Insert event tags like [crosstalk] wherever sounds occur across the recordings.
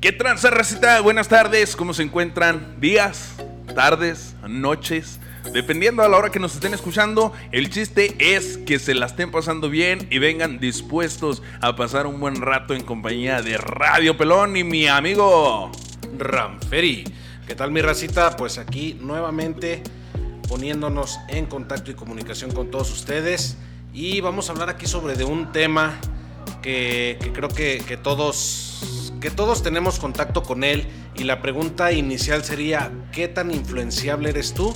¿Qué tranza, recita? Buenas tardes, ¿cómo se encuentran? Días, tardes, noches. Dependiendo a la hora que nos estén escuchando, el chiste es que se la estén pasando bien y vengan dispuestos a pasar un buen rato en compañía de Radio Pelón y mi amigo Ramferi. ¿Qué tal mi racita? Pues aquí nuevamente poniéndonos en contacto y comunicación con todos ustedes y vamos a hablar aquí sobre de un tema que, creo que todos que todos tenemos contacto con él y la pregunta inicial sería ¿qué tan influenciable eres tú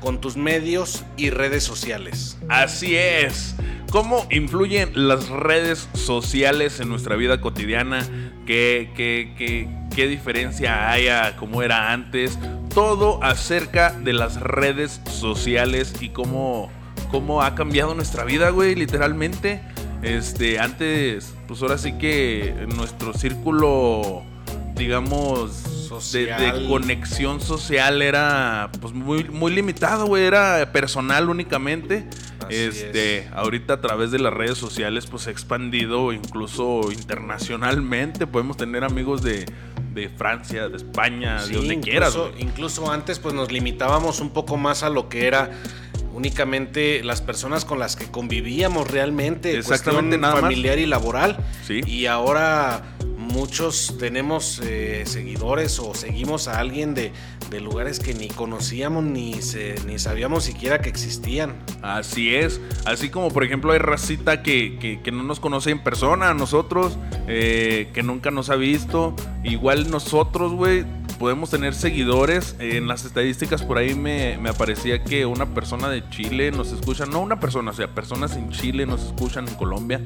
con tus medios y redes sociales? Así es. ¿Cómo influyen las redes sociales en nuestra vida cotidiana? ¿Qué, qué, qué, qué diferencia hay a cómo era antes? Todo acerca de las redes sociales y cómo, cómo ha cambiado nuestra vida, güey, literalmente. Este, antes, pues ahora sí que nuestro círculo, digamos, de, conexión social era pues muy, muy limitado, güey. Era personal únicamente. Así este, ahorita a través de las redes sociales, pues se ha expandido incluso internacionalmente. Podemos tener amigos de, de Francia, de España, Sí, de donde incluso, quieras. incluso antes pues nos limitábamos un poco más a lo que era únicamente las personas con las que convivíamos realmente, Exactamente, cuestión nada más. familiar y laboral. Sí. Y ahora muchos tenemos eh, seguidores o seguimos a alguien de, de lugares que ni conocíamos ni, se- ni sabíamos siquiera que existían. Así es. Así como, por ejemplo, hay racita que, que- que no nos conoce en persona, a nosotros, eh, que nunca nos ha visto. Igual nosotros, güey, podemos tener seguidores. En las estadísticas por ahí me, me aparecía que una persona de Chile nos escucha. No una persona, o sea, personas en Chile nos escuchan en Colombia.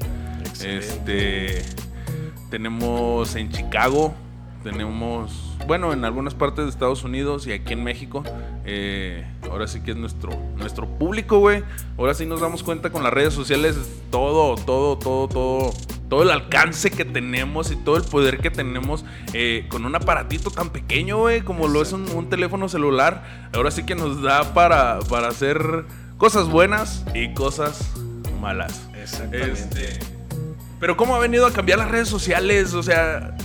Este. Tenemos en Chicago. Tenemos, bueno, en algunas partes de Estados Unidos y aquí en México. eh, ahora sí que es nuestro, nuestro público, güey. Ahora sí nos damos cuenta con las redes sociales, todo, todo, todo, todo, todo el alcance que tenemos y todo el poder que tenemos eh, con un aparatito tan pequeño, güey, como lo es un, un teléfono celular. Ahora sí que nos da para, para hacer cosas buenas y cosas malas. Este, pero cómo ha venido a cambiar las redes sociales, o sea,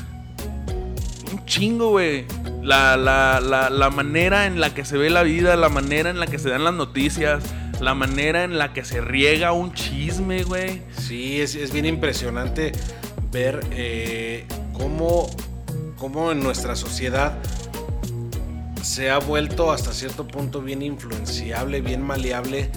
un chingo, güey. La, la, la, manera en la que se ve la vida, la manera en la que se dan las noticias, la manera en la que se riega un chisme, güey. Sí, es, es bien impresionante ver eh, cómo, cómo en nuestra sociedad se ha vuelto hasta cierto punto bien influenciable, bien maleable,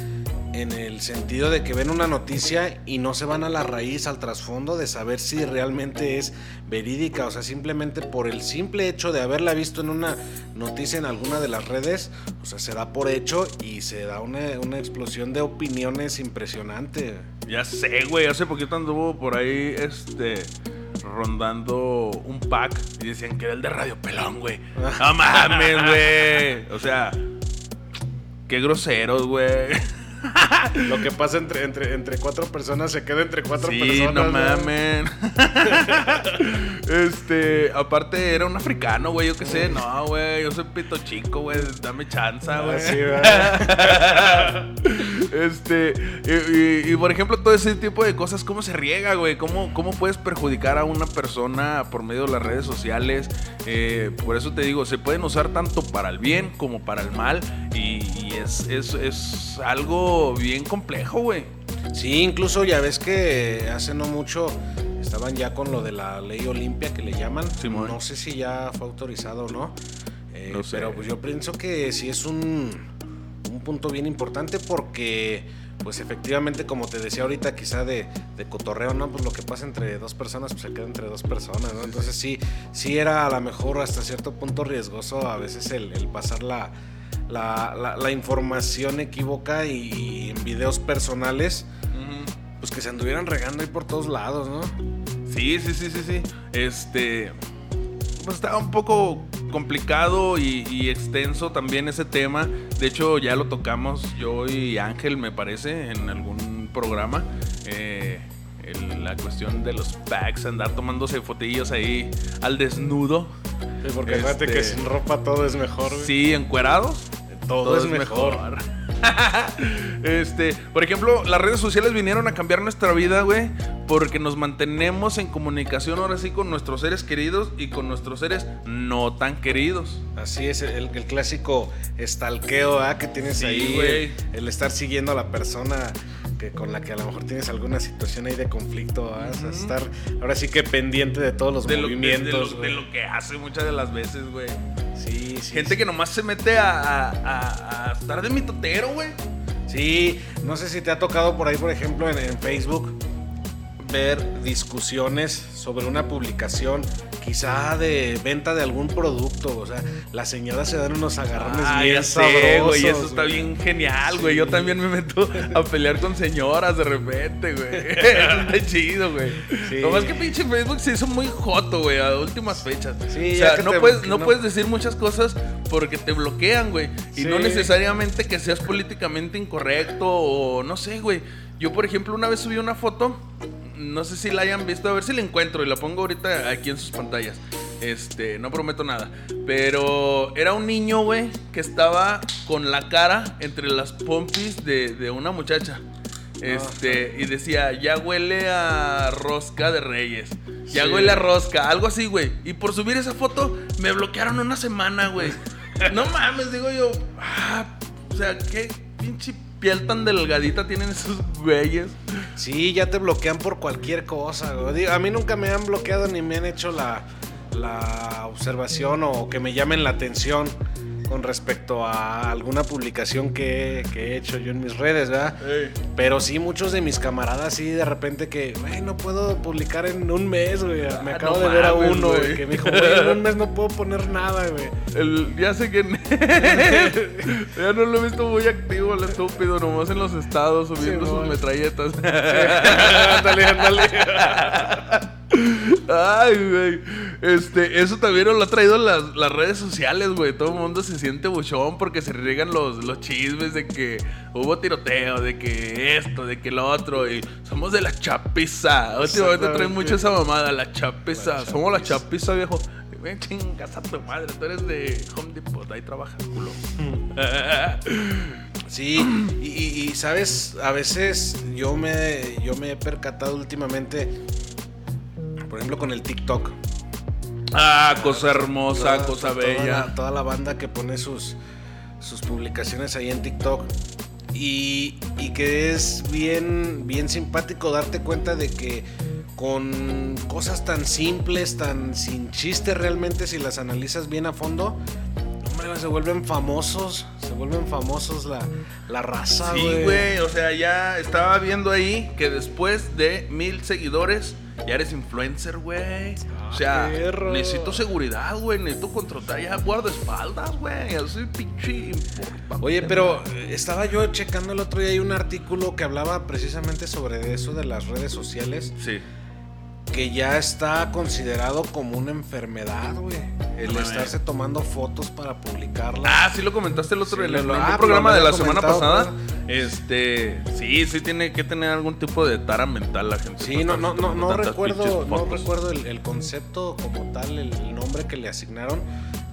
en el sentido de que ven una noticia y no se van a la raíz, al trasfondo de saber si realmente es verídica, o sea, simplemente por el simple hecho de haberla visto en una noticia en alguna de las redes, o sea, se da por hecho y se da una, una explosión de opiniones impresionante. Ya sé, güey. Hace poquito anduvo por ahí, este, rondando un pack y decían que era el de Radio Pelón, güey. [laughs] No mames, güey. O sea, qué groseros, güey. [laughs] Lo que pasa entre, entre, entre cuatro personas se queda entre cuatro sí, personas. no mamen. [laughs] este, aparte era un africano, güey, yo qué sé. No, güey, yo soy pito chico, güey. Dame chance, güey. Ah, sí, ¿verdad? [laughs] este, y, y- y, por ejemplo, todo ese tipo de cosas, ¿cómo se riega, güey? ¿Cómo, ¿Cómo puedes perjudicar a una persona por medio de las redes sociales? Eh, por eso te digo, se pueden usar tanto para el bien como para el mal. Y, y es, es, es algo bien complejo, güey. Sí, incluso ya ves que hace no mucho estaban ya con lo de la ley Olimpia que le llaman. Simón. No sé si ya fue autorizado o no. Eh, No sé. Pero pues yo pienso que sí es un punto bien importante porque, pues efectivamente, como te decía ahorita, quizá de, de cotorreo, ¿no? Pues lo que pasa entre dos personas, pues se queda entre dos personas, ¿no? Entonces sí, sí era a lo mejor hasta cierto punto riesgoso a veces el, el pasar la, la, la- la información equívoca y en videos personales pues que se anduvieran regando ahí por todos lados, ¿no? Sí, sí, sí, sí, sí. Este. Pues estaba un poco complicado y, y extenso también ese tema. De hecho, ya lo tocamos yo y Ángel, me parece, en algún programa. Eh, el- la cuestión de los packs, andar tomándose fotillos ahí al desnudo. porque acuérdate Este- que sin ropa todo es mejor, güey. Sí, encuerados. todo, es mejor. [laughs] este, por ejemplo, las redes sociales vinieron a cambiar nuestra vida, güey, porque nos mantenemos en comunicación ahora sí con nuestros seres queridos y con nuestros seres no tan queridos. Así es, el, clásico estalqueo ¿ah? que tienes ahí, güey. El, estar siguiendo a la persona que, con la que a lo mejor tienes alguna situación ahí de conflicto, ¿ah? estar ahora sí que pendiente de todos los movimientos. de, lo, que hace muchas de las veces, güey. Sí, sí. Gente que nomás se mete a, a, estar de mitotero, güey. Sí, no sé si te ha tocado por ahí, por ejemplo, en Facebook ver discusiones sobre una publicación, quizá de venta de algún producto. O sea, las señoras se dan unos agarrones ah, bien sabrosos. y eso está bien genial, güey. Yo también me meto a pelear con señoras de repente, güey. [laughs] está chido, güey. Sí. más que pinche Facebook se hizo muy joto, güey, a últimas fechas. Sí, o sea, no, puedes, no, puedes decir muchas cosas porque te bloquean, güey. Y no necesariamente que seas políticamente incorrecto o no sé, güey. Yo, por ejemplo, una vez subí una foto no sé si la hayan visto, a ver si la encuentro y la pongo ahorita aquí en sus pantallas. Este, no prometo nada. Pero era un niño, güey, que estaba con la cara entre las pompis de, una muchacha. Este, y decía, ya huele a rosca de reyes. Ya huele a rosca, algo así, güey. Y por subir esa foto, me bloquearon una semana, güey. [laughs] no mames, digo yo. Ah, o sea, qué pinche piel tan delgadita tienen esos güeyes. Sí, ya te bloquean por cualquier cosa. A mí nunca me han bloqueado ni me han hecho la, la observación o que me llamen la atención con respecto a alguna publicación que, he hecho yo en mis redes, ¿verdad? Pero sí, muchos de mis camaradas, sí, de repente que, güey, no puedo publicar en un mes, güey. Me ah, acabo de ver a uno, que me dijo, güey, en un mes no puedo poner nada, güey. ya sé que. [laughs] ya no lo he visto muy activo, el estúpido, nomás en los estados subiendo sus metralletas. [laughs] ándale, ándale. [laughs] Ay, güey. Este, eso también lo ha traído las, las redes sociales, güey. Todo el mundo se siente buchón porque se riegan los, los chismes de que hubo tiroteo, de que esto, de que lo otro. Y somos de la chapiza. Últimamente traen mucho esa mamada, la chapiza. Somos la chapiza, viejo. Ven, chingas a tu madre. Tú eres de Home Depot, ahí trabajas, culo. [laughs] Sí, y, y, sabes, a veces yo me, yo me he percatado últimamente por ejemplo, con el TikTok. Ah, cosa hermosa, cosa bella. Toda la, banda que pone sus, sus publicaciones ahí en TikTok. Y, y, que es bien, bien simpático darte cuenta de que con cosas tan simples, tan sin chiste realmente, si las analizas bien a fondo, hombre, se vuelven famosos, se vuelven famosos la, la raza. Sí, güey, o sea, ya estaba viendo ahí que después de mil seguidores ya eres influencer, güey. o sea, necesito seguridad, güey. Necesito contratar ya guardaespaldas, güey. Así pinche Oye, pero estaba yo checando el otro día hay un artículo que hablaba precisamente sobre eso de las redes sociales. Sí que ya está considerado como una enfermedad, güey. El estarse tomando fotos para publicarla. Ah, sí lo comentaste el otro en el, ah, programa de la semana pasada. Este, sí, sí tiene que tener algún tipo de tara mental la gente. Sí, no, no, no, no recuerdo, no recuerdo el, concepto como tal, el, nombre que le asignaron.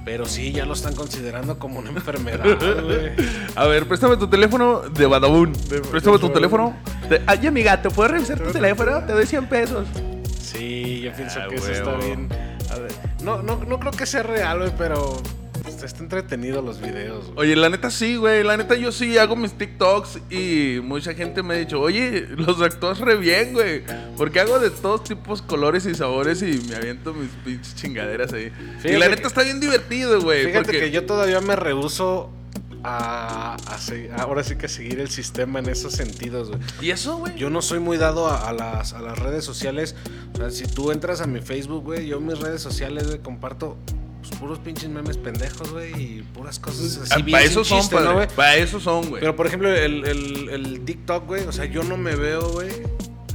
Pero sí, ya lo están considerando como una enfermedad, güey. [laughs] A ver, préstame tu teléfono de Badabun. Préstame tu teléfono. Ay, amiga, ¿te puedo revisar tu teléfono? Te doy 100 pesos. Yo pienso ah, que eso está bien. no, no, no creo que sea real, güey, pero está entretenido los videos. Oye, la neta sí, güey. La neta yo sí hago mis TikToks y mucha gente me ha dicho, oye, los actúas re bien, güey. Porque hago de todos tipos, colores y sabores y me aviento mis pinches chingaderas ahí. y la neta está bien divertido, güey. Fíjate que yo todavía me rehuso a, ahora sí que seguir el sistema en esos sentidos, güey. ¿Y eso, güey? Yo no soy muy dado a, las, a las redes sociales. O sea, si tú entras a mi Facebook, güey, yo mis redes sociales, güey, comparto pues, puros pinches memes pendejos, güey, y puras cosas así. Ah, para eso son, güey. Para eso son, güey. Pero por ejemplo, el, el, el TikTok, güey, o sea, yo no me veo, güey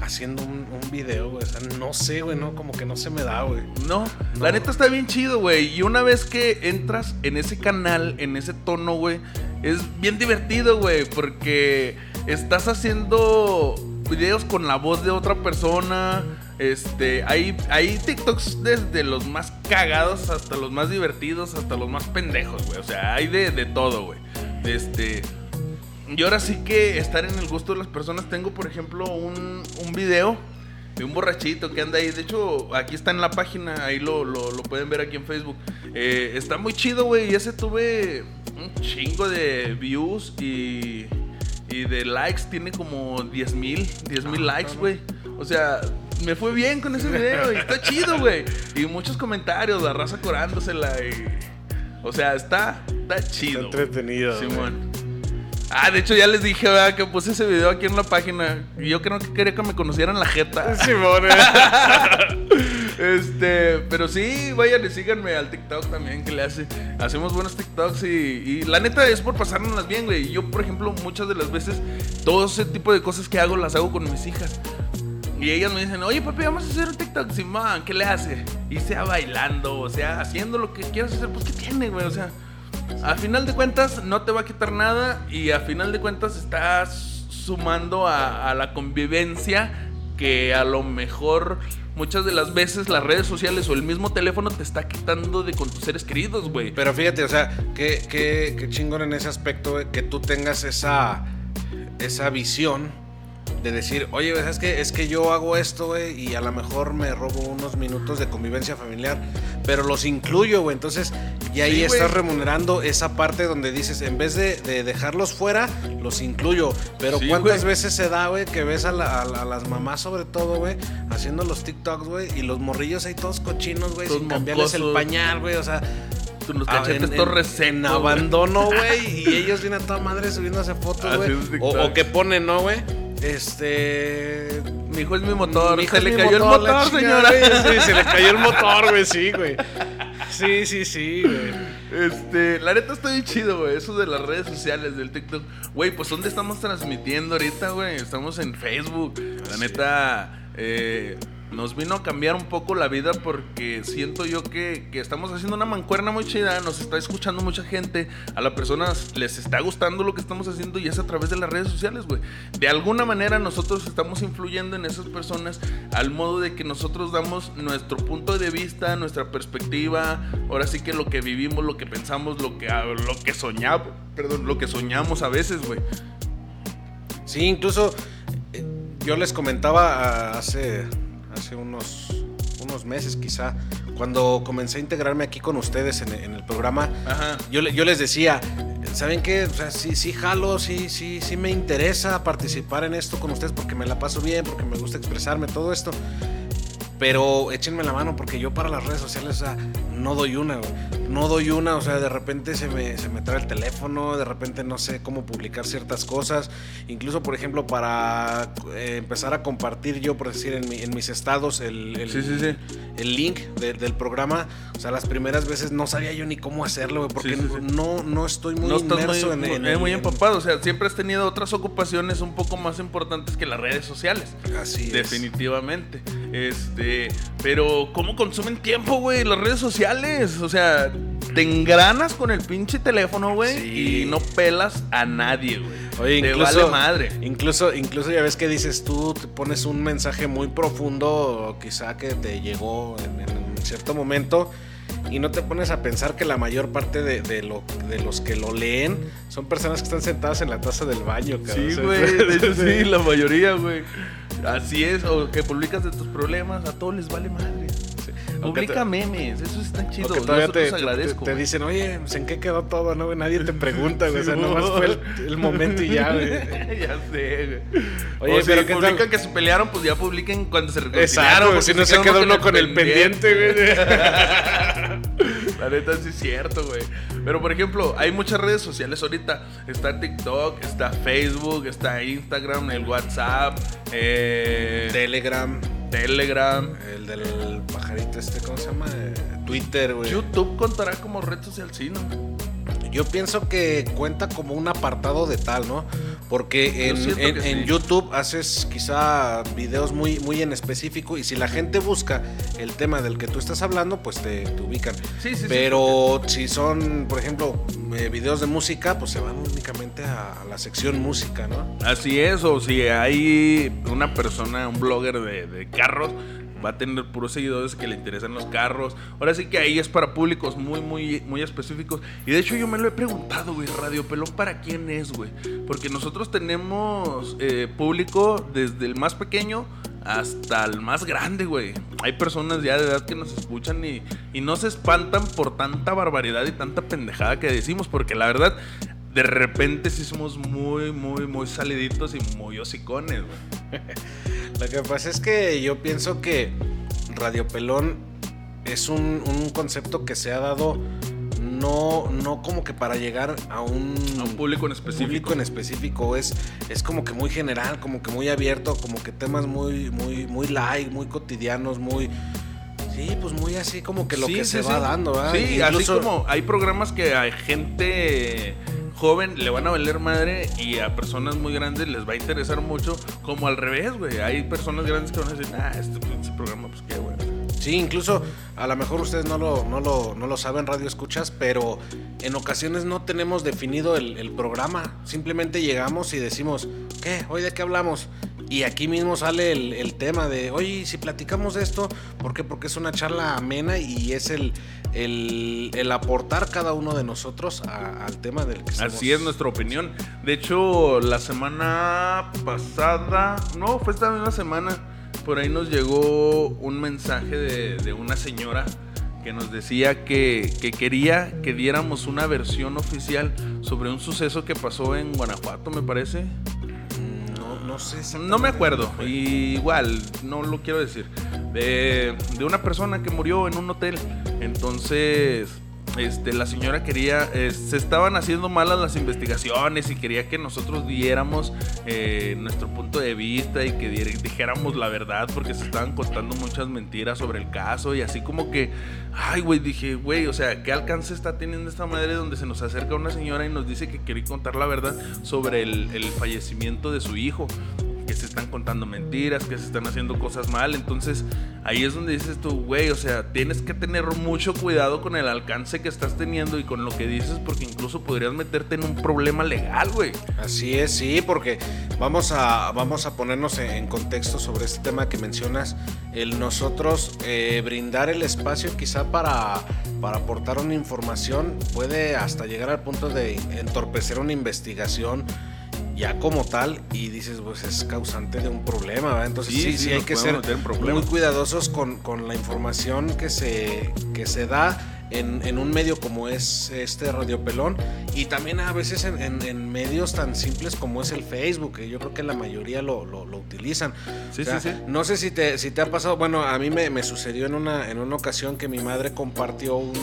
haciendo un, video, güey. O sea, no sé, güey, no, como que no se me da, güey. No, la neta está bien chido, güey. Y una vez que entras en ese canal, en ese tono, güey, es bien divertido, güey, porque estás haciendo videos con la voz de otra persona. Este, hay, hay TikToks desde los más cagados hasta los más divertidos, hasta los más pendejos, güey. O sea, hay de, de todo, güey. Este. Y ahora sí que estar en el gusto de las personas. Tengo, por ejemplo, un, un video de un borrachito que anda ahí. De hecho, aquí está en la página, ahí lo, lo, lo pueden ver aquí en Facebook. Eh, está muy chido, güey. Y ese tuve un chingo de views y, y de likes. Tiene como 10 mil, 10 mil likes, güey. O sea, me fue bien con ese video y está chido, güey. Y muchos comentarios, la raza corándosela y... O sea, está, está chido. Está entretenido. Simón. Ah, de hecho ya les dije, ¿verdad? Que puse ese video aquí en la página. Y yo creo que quería que me conocieran la jeta. Simón. [laughs] este, pero sí, vayan y síganme al TikTok también que le hace. Hacemos buenos TikToks y, y la neta es por pasárnoslas bien, güey. Yo, por ejemplo, muchas de las veces, todo ese tipo de cosas que hago las hago con mis hijas. Y ellas me dicen, oye papi, vamos a hacer un TikTok. Simón, ¿qué le hace? Y sea bailando, o sea, haciendo lo que quieras hacer, pues ¿qué tiene, güey? O sea, a final de cuentas no te va a quitar nada y a final de cuentas estás sumando a, la convivencia que a lo mejor muchas de las veces las redes sociales o el mismo teléfono te está quitando de con tus seres queridos, güey. Pero fíjate, o sea, qué, qué, qué chingón en ese aspecto, que tú tengas esa, esa visión de decir, oye, ¿sabes qué? Es que yo hago esto, güey, y a lo mejor me robo unos minutos de convivencia familiar, pero los incluyo, güey. Entonces, y ahí Sí, estás remunerando esa parte donde dices, en vez de, de dejarlos fuera, los incluyo. Pero Sí, ¿cuántas veces se da, güey, que ves a, la- a la- a las mamás, sobre todo, güey, haciendo los TikToks, güey, y los morrillos ahí todos cochinos, güey, sin cambiarles el pañal, güey, o sea. Los Ah, cachetes en- abandono, güey. Y [laughs] ellos vienen a toda madre subiéndose fotos, güey. O, o que ponen, ¿no, güey? Este. Mi hijo es mi motor, Mi hijo se le cayó motor, el motor, chingada, señora. Sí, se le cayó el motor, güey, sí, güey. Sí, sí, sí, güey. Este, la neta está bien chido, güey. Eso de las redes sociales, del TikTok. Güey, pues ¿dónde estamos transmitiendo ahorita, güey? Estamos en Facebook. La neta, eh, nos vino a cambiar un poco la vida porque siento yo que, que estamos haciendo una mancuerna muy chida. Nos está escuchando mucha gente. A las personas les está gustando lo que estamos haciendo y es a través de las redes sociales, güey. De alguna manera nosotros estamos influyendo en esas personas al modo de que nosotros damos nuestro punto de vista, nuestra perspectiva, ahora sí que lo que vivimos, lo que pensamos, lo que, lo que soñamos, perdón, lo que soñamos a veces, güey. Sí, incluso eh, yo les comentaba ah, hace, hace unos, unos meses quizá, cuando comencé a integrarme aquí con ustedes en, en el programa, Ajá. yo, yo les decía, ¿saben qué? O sea, sí, sí jalo, sí, sí, sí me interesa participar en esto con ustedes porque me la paso bien, porque me gusta expresarme, todo esto. Pero échenme la mano porque yo para las redes sociales, o sea, no doy una, güey. No doy una, o sea, de repente se me, se me trae el teléfono, de repente no sé cómo publicar ciertas cosas. Incluso, por ejemplo, para eh, empezar a compartir yo, por decir, en, mi- en mis estados el, el- Sí, sí, sí. el link de- del programa. O sea, las primeras veces no sabía yo ni cómo hacerlo, güey, porque. No, no estoy muy no muy, inmerso en, muy- en el- muy en- empapado, o sea, siempre has tenido otras ocupaciones un poco más importantes que las redes sociales. Así es. Definitivamente. Este, pero ¿cómo consumen tiempo, güey? Las redes sociales. O sea, te engranas con el pinche teléfono, güey, Sí. y no pelas a nadie, güey. Oye, te incluso, vale madre. Incluso, incluso ya ves que dices tú, te pones un mensaje muy profundo, quizá que te llegó en, en cierto momento, y no te pones a pensar que la mayor parte de, de lo, de los que lo leen son personas que están sentadas en la taza del baño, cabrón. Sí, güey. [laughs] De hecho, sí, la mayoría, güey. Así es, o que publicas de tus problemas, a todos les vale madre. Publica te- memes, eso está chido. que todavía se te, agradezco. te dicen, oye, pues, ¿en qué quedó todo? No? Nadie te [laughs] pregunta, güey. O sea, nomás fue el, [laughs] el momento y ya, [laughs] güey. ya sé, güey. Oye, pero pero ¿qué tal? publican que se pelearon, pues ya publiquen cuando se reconciliaron. Exacto, si no se queda uno con el pendiente, güey. La neta sí es cierto, güey. Pero por ejemplo, hay muchas redes sociales ahorita. Está TikTok, está Facebook, está Instagram, el WhatsApp, eh, Telegram, Telegram. el del pajarito este, ¿cómo se llama? Eh, Twitter, güey. YouTube contará como red social, sí, ¿no? Yo pienso que cuenta como un apartado de tal, ¿no? Porque en, en-. YouTube haces quizá videos muy, muy en específico y si la gente busca el tema del que tú estás hablando, pues te, te ubican. Sí, sí, sí. Pero si son, por ejemplo, eh, videos de música, pues se van únicamente a, a la sección música, ¿no? Así es, o si hay una persona, un blogger de, de carros, va a tener puros seguidores que le interesan los carros. Ahora sí que ahí es para públicos muy, muy, muy específicos. Y de hecho yo me lo he preguntado, güey, Radio Pelón, ¿para quién es, güey? Porque nosotros tenemos eh, público desde el más pequeño hasta el más grande, güey. Hay personas ya de edad que nos escuchan y, y no se espantan por tanta barbaridad y tanta pendejada que decimos, porque la verdad, de repente sí somos muy, muy, muy saliditos y muy hocicones, güey. [laughs] Lo que pasa es que yo pienso que Radio Pelón es un, un concepto que se ha dado no, no como que para llegar a un, A un público en específico. público en específico. Es, es como que muy general, como que muy abierto, como que temas muy, muy, muy light, muy cotidianos, muy. Sí, pues muy así como que lo Sí, que sí, se sí. va dando, ¿verdad? Sí, Incluso- así como hay programas que a gente joven le van a valer madre y a personas muy grandes les va a interesar mucho, como al revés, güey. Hay personas grandes que van a decir, ah, este pinche programa, pues qué. Sí, incluso a lo mejor ustedes no lo, no lo, no lo saben, radio escuchas, pero en ocasiones no tenemos definido el, programa. Simplemente llegamos y decimos, ¿qué? ¿Hoy de qué hablamos? Y aquí mismo sale el, tema de, oye, si platicamos esto, ¿por qué? Porque es una charla amena y es el, el, el aportar cada uno de nosotros a- al tema del que estamos. Así es nuestra opinión. De hecho, la semana pasada, no, fue esta misma semana, por ahí nos llegó un mensaje de, de una señora que nos decía que, que quería que diéramos una versión oficial sobre un suceso que pasó en Guanajuato, me parece. No, no sé. No me acuerdo, y igual, no lo quiero decir. De, de una persona que murió en un hotel. Entonces, este, la señora quería, eh, se estaban haciendo malas las investigaciones y quería que nosotros diéramos eh, nuestro punto de vista y que dijéramos la verdad porque se estaban contando muchas mentiras sobre el caso y así como que, ay, güey, dije, güey, o sea, ¿qué alcance está teniendo esta madre donde se nos acerca una señora y nos dice que quería contar la verdad sobre el fallecimiento de su hijo? Que se están contando mentiras, que se están haciendo cosas mal. Entonces, ahí es donde dices tú, güey, o sea, tienes que tener mucho cuidado con el alcance que estás teniendo y con lo que dices, porque incluso podrías meterte en un problema legal, güey. Así es, sí, porque vamos a, vamos a ponernos en, contexto sobre este tema que mencionas, el nosotros eh, brindar el espacio quizá para, para aportar una información puede hasta llegar al punto de entorpecer una investigación ya como tal y dices, pues es causante de un problema, ¿verdad? Entonces Sí, sí, sí, sí, hay que ser muy cuidadosos con, con la información que se, que se da en, en un medio como es este Radio Pelón y también a veces en, en- en medios tan simples como es el Facebook, que yo creo que la mayoría lo, lo- lo utilizan. Sí, O sea, sí, sí. No sé si te, si te ha pasado, bueno, a mí me, me sucedió en una, en una ocasión que mi madre compartió un...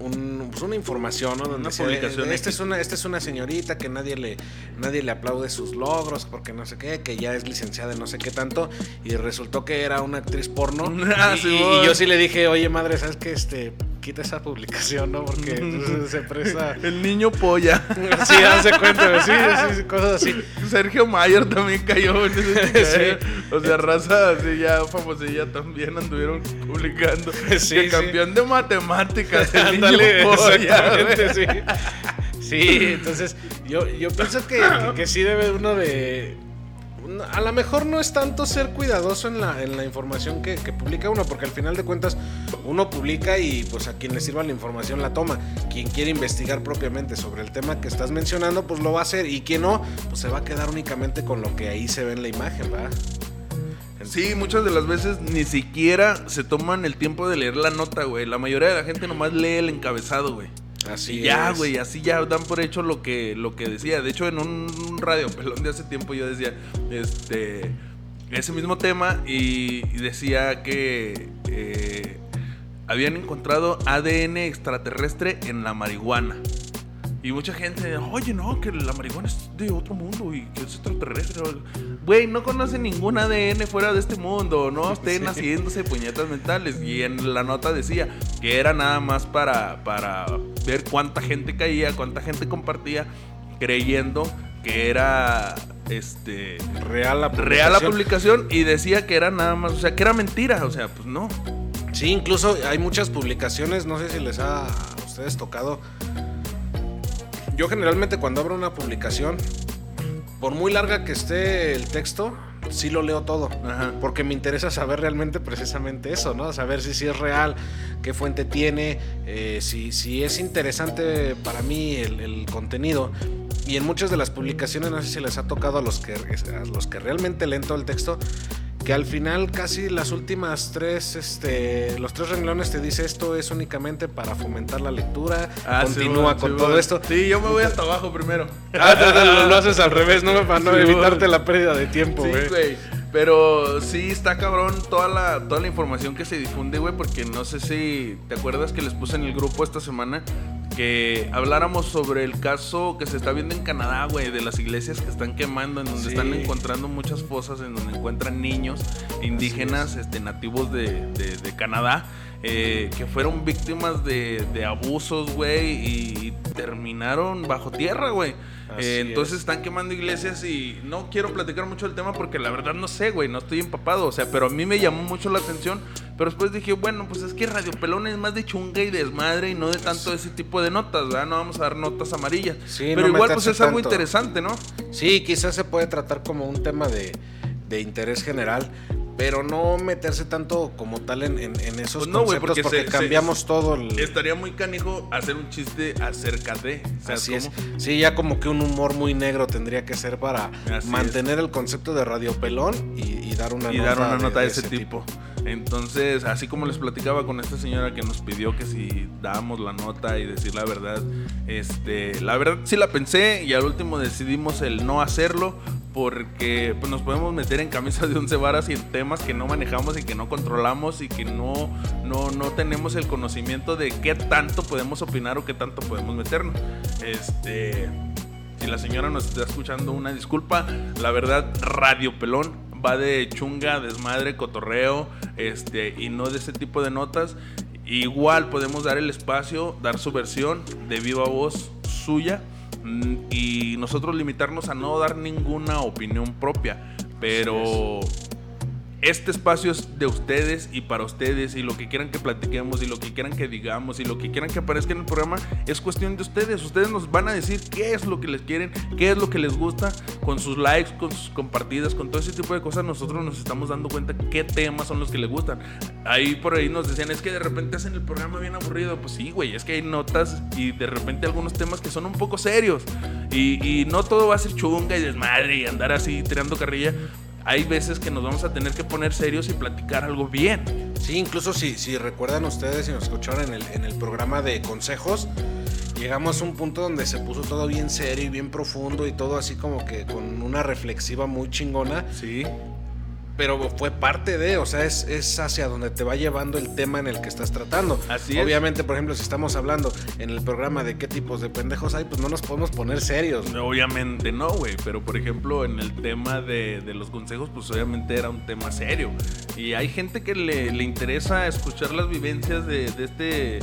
un- pues una información, ¿no? Donde Una decía, publicación esta es una, esta es una señorita que nadie le, nadie le aplaude sus logros porque no sé qué, que ya es licenciada en no sé qué tanto y resultó que era una actriz porno [laughs] Ah, y, sí, y yo sí le dije, oye madre, ¿sabes qué? Este, quita esa publicación, ¿no? Porque pues, se presta... [laughs] El niño polla. [laughs] Sí, hace cuenta, sí, sí, cosas así. Sergio Mayer también cayó en ese [laughs] Sí. O sea, raza así ya famosilla también anduvieron publicando. Sí, que sí. campeón de matemáticas, el niño polla. exactamente, güey. sí. Sí, entonces yo, yo pienso que, que, que sí debe uno de... A lo mejor no es tanto ser cuidadoso en la, en la información que, que publica uno, porque al final de cuentas uno publica y pues a quien le sirva la información la toma. Quien quiere investigar propiamente sobre el tema que estás mencionando, pues lo va a hacer. Y quien no, pues se va a quedar únicamente con lo que ahí se ve en la imagen, ¿verdad? Sí, muchas de las veces ni siquiera se toman el tiempo de leer la nota, güey. La mayoría de la gente nomás lee el encabezado, güey. Así Y ya, güey, así ya dan por hecho lo que, lo que decía. De hecho, en un radio pelón de hace tiempo yo decía, este, ese mismo tema y, y decía que eh, habían encontrado ADN extraterrestre en la marihuana. Y mucha gente, oye, no, que la marihuana es de otro mundo y que es extraterrestre. Güey, no conoce ningún ADN fuera de este mundo, no [laughs] estén Sí. haciéndose puñetas mentales. Y en la nota decía que era nada más para, para ver cuánta gente caía, cuánta gente compartía, creyendo que era este Real la real la publicación. publicación y decía que era nada más, o sea, que era mentira, o sea, pues no. Sí, incluso hay muchas publicaciones, no sé si les ha a ustedes tocado. Yo generalmente cuando abro una publicación, por muy larga que esté el texto, sí lo leo todo. Porque me interesa saber realmente precisamente eso, ¿no? Saber si, si es real, qué fuente tiene, eh, si, si es interesante para mí el, el contenido y en muchas de las publicaciones, no sé si les ha tocado a los que, a los que realmente leen todo el texto, que al final casi las últimas tres, este, los tres renglones te dice esto es únicamente para fomentar la lectura, ah, continúa con todo esto. Sí, yo me voy hasta abajo primero. Ah, lo, haces al revés, ¿no? Para no evitarte la pérdida de tiempo, güey. Pero sí está cabrón toda la, toda la información que se difunde, güey, porque no sé si te acuerdas que les puse en el grupo esta semana que habláramos sobre el caso que se está viendo en Canadá, güey, de las iglesias que están quemando, en donde están encontrando muchas fosas, en donde encuentran niños indígenas, este, nativos de, de, Canadá. Eh, que fueron víctimas de, de abusos, güey, y terminaron bajo tierra, güey. Eh, entonces están quemando iglesias y no quiero platicar mucho del tema porque la verdad no sé, güey, no estoy empapado. O sea, pero a mí me llamó mucho la atención. Pero después dije, bueno, pues es que Radio Pelón es más de chunga y desmadre y no de tanto ese tipo de notas, ¿verdad? No vamos a dar notas amarillas. pero igual, pues es algo interesante, ¿no? Sí, quizás se puede tratar como un tema de, de interés general pero no meterse tanto como tal en, esos pues no, conceptos porque, cambiamos todo. Estaría muy canijo hacer un chiste acerca de. Así es. Sí, ya como que un humor muy negro tendría que ser para mantener el concepto de Radio Pelón y, dar una nota, dar una nota de, ese, tipo. Entonces, así como les platicaba con esta señora que nos pidió que si dábamos la nota y decir la verdad, este, la verdad sí la pensé y al último decidimos el no hacerlo porque pues, nos podemos meter en camisas de once varas y en temas que no manejamos y que no controlamos y que no, no, no tenemos el conocimiento de qué tanto podemos opinar o qué tanto podemos meternos. Este, si la señora nos está escuchando, una disculpa. La verdad, Radio Pelón va de chunga, desmadre, cotorreo, este, y no de ese tipo de notas. Igual podemos dar el espacio, dar su versión de viva voz suya Mm, y nosotros limitarnos a no dar ninguna opinión propia. Pero este espacio es de ustedes y para ustedes y lo que quieran que platiquemos y lo que quieran que digamos y lo que quieran que aparezca en el programa es cuestión de ustedes. Ustedes nos van a decir qué es lo que les quieren, qué es lo que les gusta, con sus likes, con sus compartidas, con todo ese tipo de cosas. Nosotros nos estamos dando cuenta qué temas son los que les gustan. Ahí por ahí nos decían, es que de repente hacen el programa bien aburrido. Pues sí, güey, es que hay notas y de repente algunos temas que son un poco serios. Y, no todo va a ser chunga y desmadre y andar así tirando carrilla hay veces que nos vamos a tener que poner serios y platicar algo bien. Sí, incluso si, si recuerdan ustedes y nos escucharon en el, en el programa de consejos, llegamos a un punto donde se puso todo bien serio y bien profundo y todo así como que con una reflexiva muy chingona. Sí pero fue parte de, o sea, es, es, hacia donde te va llevando el tema en el que estás tratando. Así Obviamente, por ejemplo, si estamos hablando en el programa de qué tipos de pendejos hay, pues no nos podemos poner serios. Obviamente no, güey, pero por ejemplo, en el tema de, de, los consejos, pues obviamente era un tema serio. Y hay gente que le, le interesa escuchar las vivencias de, de este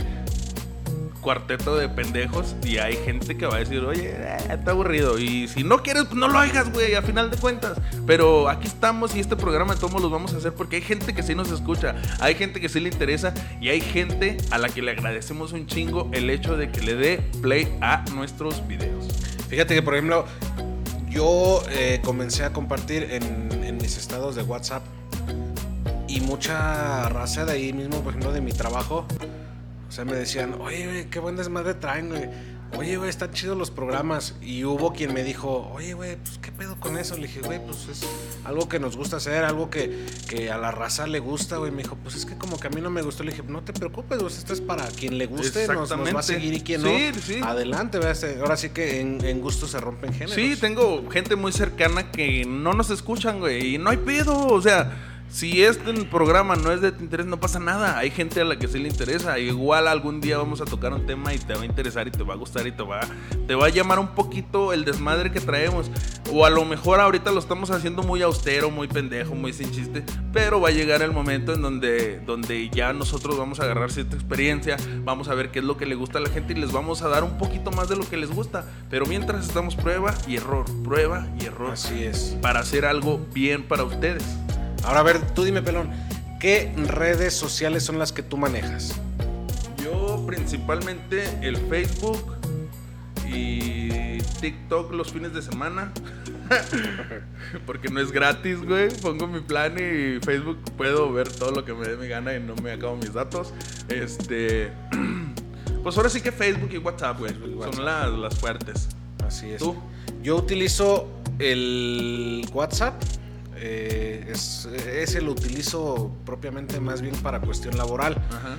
cuarteto de pendejos y hay gente que va a decir, oye, eh, está aburrido. Y si no quieres, pues no lo oigas, güey, a final de cuentas. Pero aquí estamos y este programa de todos los vamos a hacer porque hay gente que sí nos escucha, hay gente que sí le interesa y hay gente a la que le agradecemos un chingo el hecho de que le dé play a nuestros videos. Fíjate que, por ejemplo, yo eh, comencé a compartir en, en mis estados de WhatsApp y mucha raza de ahí mismo, por ejemplo, de mi trabajo o sea, me decían, oye, qué buen desmadre traen, güey. Oye, güey, están chidos los programas. Y hubo quien me dijo, oye, güey, pues qué pedo con eso. Le dije, güey, pues es algo que nos gusta hacer, algo que, que a la raza le gusta, güey. Me dijo, pues es que como que a mí no me gustó. Le dije, no te preocupes, güey, esto es para quien le guste, nos, nos, va a seguir y quien no. Sí. Adelante, güey. Ahora sí que en, en gusto se rompen géneros. Sí, tengo gente muy cercana que no nos escuchan, güey. Y no hay pedo, o sea si este programa no es de tu interés, no pasa nada. Hay gente a la que sí le interesa. Igual algún día vamos a tocar un tema y te va a interesar y te va a gustar y te va, te va a llamar un poquito el desmadre que traemos. O a lo mejor ahorita lo estamos haciendo muy austero, muy pendejo, muy sin chiste. Pero va a llegar el momento en donde, donde ya nosotros vamos a agarrar cierta experiencia, vamos a ver qué es lo que le gusta a la gente y les vamos a dar un poquito más de lo que les gusta. Pero mientras estamos prueba y error, prueba y error. Así es. Para hacer algo bien para ustedes. Ahora a ver, tú dime, pelón, ¿qué redes sociales son las que tú manejas? Yo principalmente el Facebook y TikTok los fines de semana. [laughs] Porque no es gratis, güey. Pongo mi plan y Facebook puedo ver todo lo que me dé mi gana y no me acabo mis datos. Este. [clears throat] Pues ahora sí que Facebook y WhatsApp, güey. Son las, las fuertes. Así es. ¿Tú? Yo utilizo el WhatsApp. Eh, es, ese lo utilizo propiamente más bien para cuestión laboral. Ajá.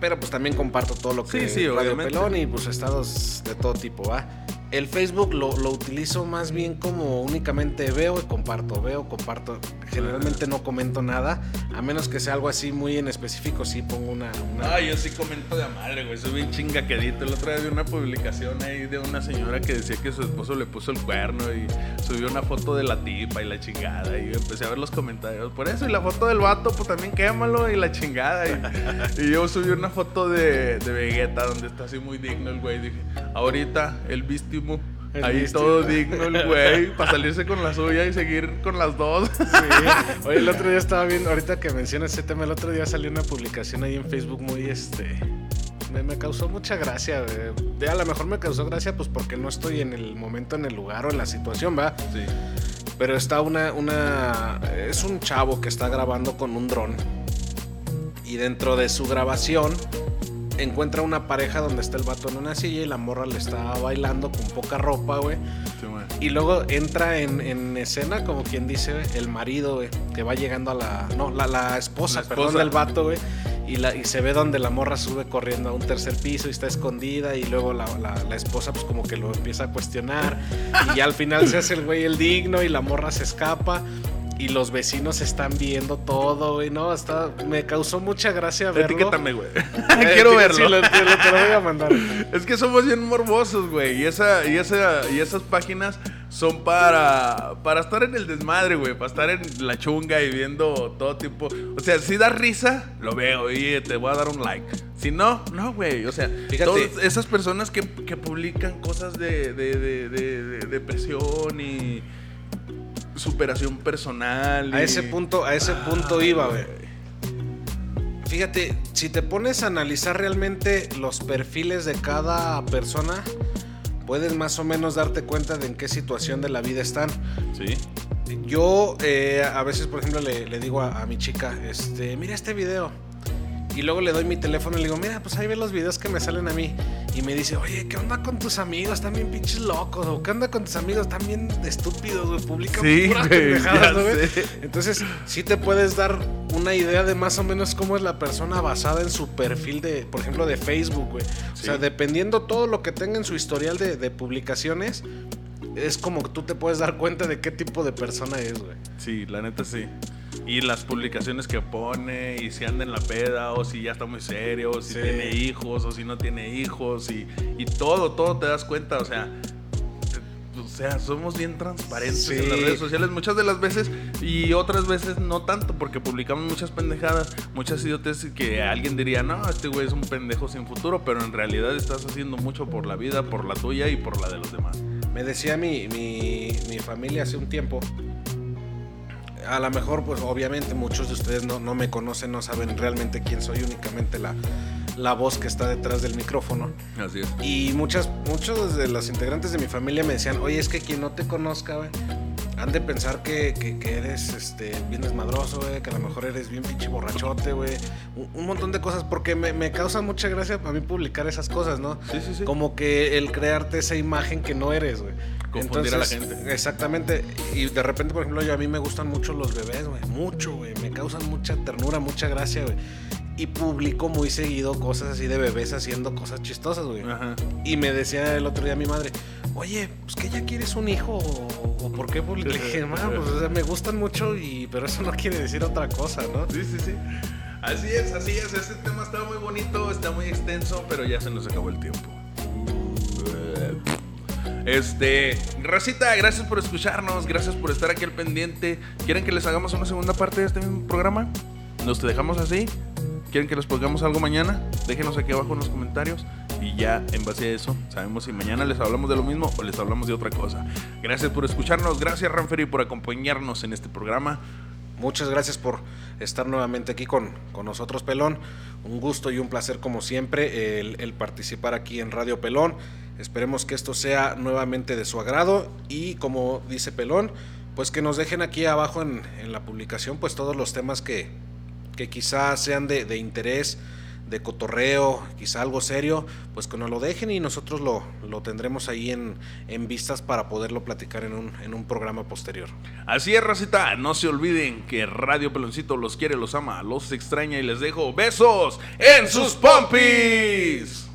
Pero pues también comparto todo lo que Sí, sí, Radio obviamente. Pelón y pues estados de todo tipo, ¿va? El Facebook lo, lo utilizo más bien como únicamente veo y comparto, veo, comparto. Generalmente no comento nada, a menos que sea algo así muy en específico, sí pongo una... una- Ah, yo sí comento de madre, güey. Soy bien chingaquedito. El otro día vi una publicación ahí de una señora que decía que su esposo le puso el cuerno y subió una foto de la tipa y la chingada. Y empecé a ver los comentarios. Por eso, y la foto del vato, pues también quémalo y la chingada. Y, y yo subí una foto de, de Vegeta donde está así muy digno el güey. Dije, ahorita el vístimo. El Ahí todo digno el güey, para salirse con la suya y seguir con las dos. Sí. [laughs] Oye, el otro día estaba viendo, ahorita que mencionas ese tema, el otro día salió una publicación ahí en Facebook muy, este... Me, me causó mucha gracia. De- A lo mejor me causó gracia pues porque no estoy en el momento, en el lugar o en la situación, ¿va? Sí. Pero está una, una. Es un chavo que está grabando con un dron. Y dentro de su grabación encuentra una pareja donde está el vato en una silla y la morra le está bailando con poca ropa, güey. Sí. Y luego entra en, en escena, como quien dice, el marido, güey, que va llegando a la. No, la, la esposa, La perdón, del vato, güey. Y, la, y se ve donde la morra sube corriendo a un tercer piso y está escondida. Y luego la, la- la esposa, pues como que lo empieza a cuestionar. Y ya al final se hace el güey el digno y la morra se escapa. Y los vecinos están viendo todo, güey. No, está, me causó mucha gracia verlo. Etiquétame, güey. [laughs] [laughs] Quiero verlo. Sí, lo- te, lo, te lo voy a mandar. [laughs] Es que somos bien morbosos, güey. Y, esa, y, esa, y esas páginas son para, para estar en el desmadre, güey. Para estar en la chunga y viendo todo tipo. O sea, si da risa, lo veo y te voy a dar un like. Si no, no, güey. O sea, Fíjate. todas esas personas que, que publican cosas de, de, de- de- de depresión y superación personal. A y- ese punto, a ese punto iba, güey. Fíjate, si te pones a analizar realmente los perfiles de cada persona, puedes más o menos darte cuenta de en qué situación de la vida están. Sí. Yo eh, a veces, por ejemplo, le, le digo a, a mi chica, este, mira este video. Y luego le doy mi teléfono y le digo, mira, pues ahí ve los videos que me salen a mí. Y me dice, oye, ¿qué onda con tus amigos? Están bien pinches locos. O ¿qué onda con tus amigos? Están bien estúpidos, güey. Publican Sí, puras pendejadas, ¿no, güey? Entonces, sí te puedes dar una idea de más o menos cómo es la persona basada en su perfil de, por ejemplo, de Facebook, güey. O sea, dependiendo todo lo que tenga en su historial de, de publicaciones, es como que tú te puedes dar cuenta de qué tipo de persona es, güey. Sí, la neta sí. Y las publicaciones que pone, y si anda en la peda, o si ya está muy serio, o si Sí. tiene hijos, o si no tiene hijos, y, y todo, todo te das cuenta, o sea. O sea, somos bien transparentes Sí. en las redes sociales muchas de las veces y otras veces no tanto porque publicamos muchas pendejadas, muchas idiotes que alguien diría, no, este güey es un pendejo sin futuro, pero en realidad estás haciendo mucho por la vida, por la tuya y por la de los demás. Me decía mi, mi, mi familia hace un tiempo. A lo mejor, pues obviamente muchos de ustedes no, no me conocen, no saben realmente quién soy, únicamente la, la voz que está detrás del micrófono. Así es. Y muchas, muchos de los integrantes de mi familia me decían, oye, es que quien no te conozca, güey, han de pensar que, que- que eres este, bien desmadroso, güey, que a lo mejor eres bien pinche borrachote, güey. Un, un montón de cosas, porque me, me causa mucha gracia a mí publicar esas cosas, ¿no? Sí, sí, sí. Como que el crearte esa imagen que no eres, güey. Confundir a la gente. Exactamente. Y de repente, por ejemplo, yo a mí me gustan mucho los bebés, güey. Mucho, güey. Me causan mucha ternura, mucha gracia, güey. Y publico muy seguido cosas así de bebés haciendo cosas chistosas, güey. Ajá. Y me decía el otro día mi madre, oye, pues que ya quieres un hijo o, o por qué publiqué. Le dije, "Ma, pues o sea, me gustan mucho y pero eso no quiere decir otra cosa, ¿no? Sí, sí, sí. Así es, así es. Este tema está muy bonito, está muy extenso, pero ya se nos acabó el tiempo. Este, Racita, gracias por escucharnos, gracias por estar aquí al pendiente. ¿Quieren que les hagamos una segunda parte de este mismo programa? ¿Nos te dejamos así? ¿Quieren que les pongamos algo mañana? Déjenos aquí abajo en los comentarios y ya en base a eso sabemos si mañana les hablamos de lo mismo o les hablamos de otra cosa. Gracias por escucharnos, gracias Ranferi por acompañarnos en este programa. Muchas gracias por estar nuevamente aquí con, con nosotros, Pelón. Un gusto y un placer como siempre el, el participar aquí en Radio Pelón. Esperemos que esto sea nuevamente de su agrado y como dice Pelón, pues que nos dejen aquí abajo en, la publicación pues todos los temas que, que quizás sean de, de interés de cotorreo, quizá algo serio, pues que nos lo dejen y nosotros lo, lo tendremos ahí en, en, vistas para poderlo platicar en un, en un programa posterior. Así es, Racita, no se olviden que Radio Peloncito los quiere, los ama, los extraña y les dejo besos en sus pompis.